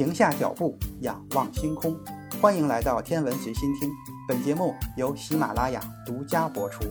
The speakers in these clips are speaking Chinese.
停下脚步，仰望星空。欢迎来到天文随心听，本节目由喜马拉雅独家播出。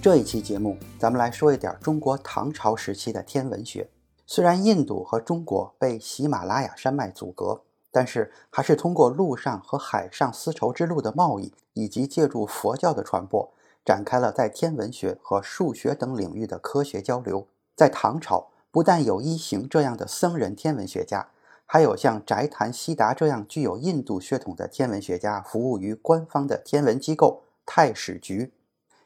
这一期节目，咱们来说一点中国唐朝时期的天文学。虽然印度和中国被喜马拉雅山脉阻隔，但是还是通过陆上和海上丝绸之路的贸易，以及借助佛教的传播，展开了在天文学和数学等领域的科学交流。在唐朝，不但有一行这样的僧人天文学家，还有像翟谭悉达这样具有印度血统的天文学家，服务于官方的天文机构太史局。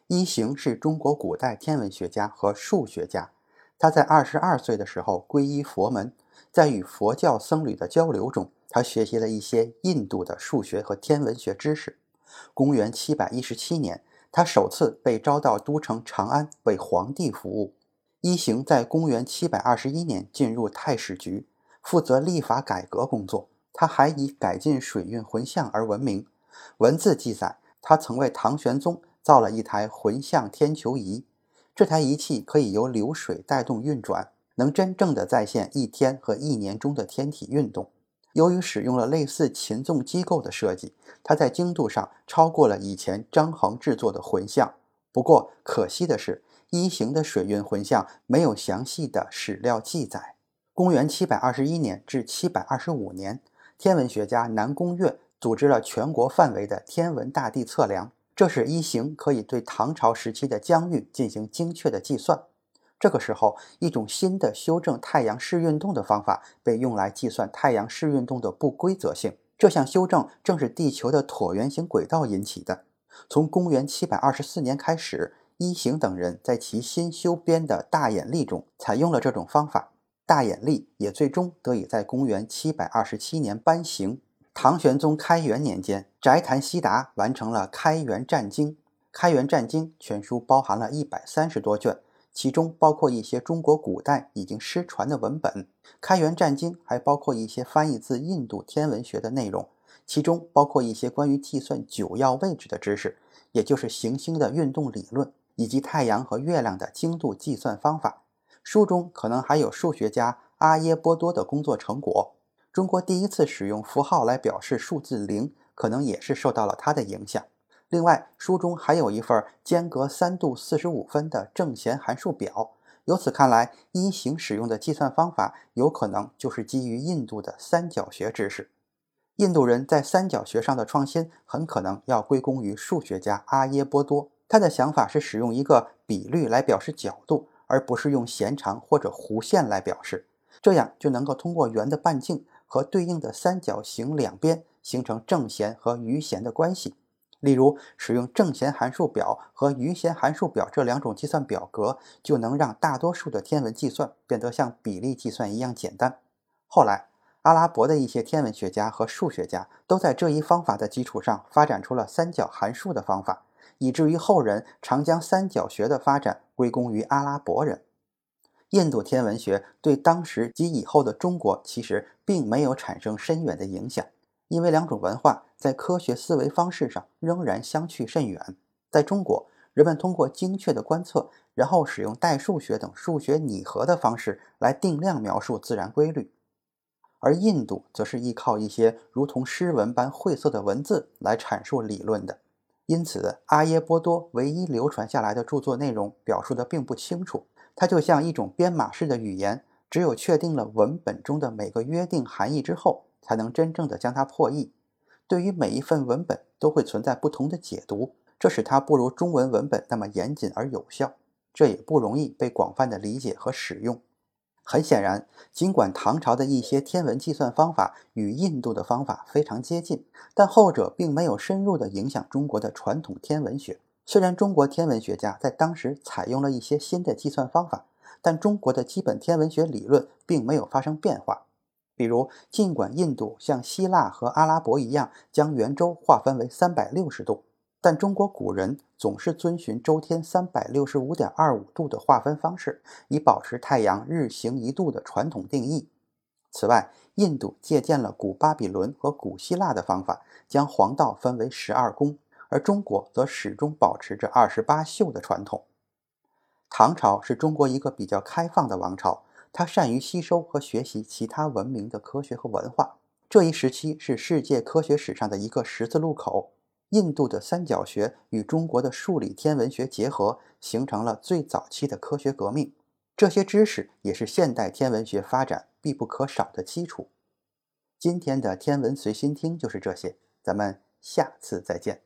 一行是中国古代天文学家和数学家，他在二十二岁的时候皈依佛门，在与佛教僧侣的交流中，他学习了一些印度的数学和天文学知识。公元七百一十七年，他首次被招到都城长安为皇帝服务。一行在公元七百二十一年进入太史局，负责历法改革工作。他还以改进水运浑象而闻名。文字记载，他曾为唐玄宗。造了一台浑象天球仪，这台仪器可以由流水带动运转，能真正的再现一天和一年中的天体运动。由于使用了类似擒纵机构的设计，它在精度上超过了以前张衡制作的浑象。不过可惜的是，一型的水运浑象没有详细的史料记载。公元七百二十一年至七百二十五年，天文学家南宫月组织了全国范围的天文大地测量。这使一行可以对唐朝时期的疆域进行精确的计算。这个时候，一种新的修正太阳视运动的方法被用来计算太阳视运动的不规则性。这项修正正是地球的椭圆形轨道引起的。从公元724年开始，一行等人在其新修编的大眼历中采用了这种方法。大眼历也最终得以在公元727年颁行。唐玄宗开元年间，翟谭悉达完成了《开元战经》。《开元战经》全书包含了一百三十多卷，其中包括一些中国古代已经失传的文本。《开元战经》还包括一些翻译自印度天文学的内容，其中包括一些关于计算九曜位置的知识，也就是行星的运动理论，以及太阳和月亮的精度计算方法。书中可能还有数学家阿耶波多的工作成果。中国第一次使用符号来表示数字零，可能也是受到了它的影响。另外，书中还有一份间隔三度四十五分的正弦函数表。由此看来，一行使用的计算方法有可能就是基于印度的三角学知识。印度人在三角学上的创新，很可能要归功于数学家阿耶波多。他的想法是使用一个比率来表示角度，而不是用弦长或者弧线来表示，这样就能够通过圆的半径。和对应的三角形两边形成正弦和余弦的关系。例如，使用正弦函数表和余弦函数表这两种计算表格，就能让大多数的天文计算变得像比例计算一样简单。后来，阿拉伯的一些天文学家和数学家都在这一方法的基础上发展出了三角函数的方法，以至于后人常将三角学的发展归功于阿拉伯人。印度天文学对当时及以后的中国其实并没有产生深远的影响，因为两种文化在科学思维方式上仍然相去甚远。在中国，人们通过精确的观测，然后使用代数学等数学拟合的方式来定量描述自然规律；而印度则是依靠一些如同诗文般晦涩的文字来阐述理论的。因此，阿耶波多唯一流传下来的著作内容表述的并不清楚。它就像一种编码式的语言，只有确定了文本中的每个约定含义之后，才能真正的将它破译。对于每一份文本都会存在不同的解读，这使它不如中文文本那么严谨而有效。这也不容易被广泛的理解和使用。很显然，尽管唐朝的一些天文计算方法与印度的方法非常接近，但后者并没有深入的影响中国的传统天文学。虽然中国天文学家在当时采用了一些新的计算方法，但中国的基本天文学理论并没有发生变化。比如，尽管印度像希腊和阿拉伯一样将圆周划分为三百六十度，但中国古人总是遵循周天三百六十五点二五度的划分方式，以保持太阳日行一度的传统定义。此外，印度借鉴了古巴比伦和古希腊的方法，将黄道分为十二宫。而中国则始终保持着二十八宿的传统。唐朝是中国一个比较开放的王朝，它善于吸收和学习其他文明的科学和文化。这一时期是世界科学史上的一个十字路口。印度的三角学与中国的数理天文学结合，形成了最早期的科学革命。这些知识也是现代天文学发展必不可少的基础。今天的天文随心听就是这些，咱们下次再见。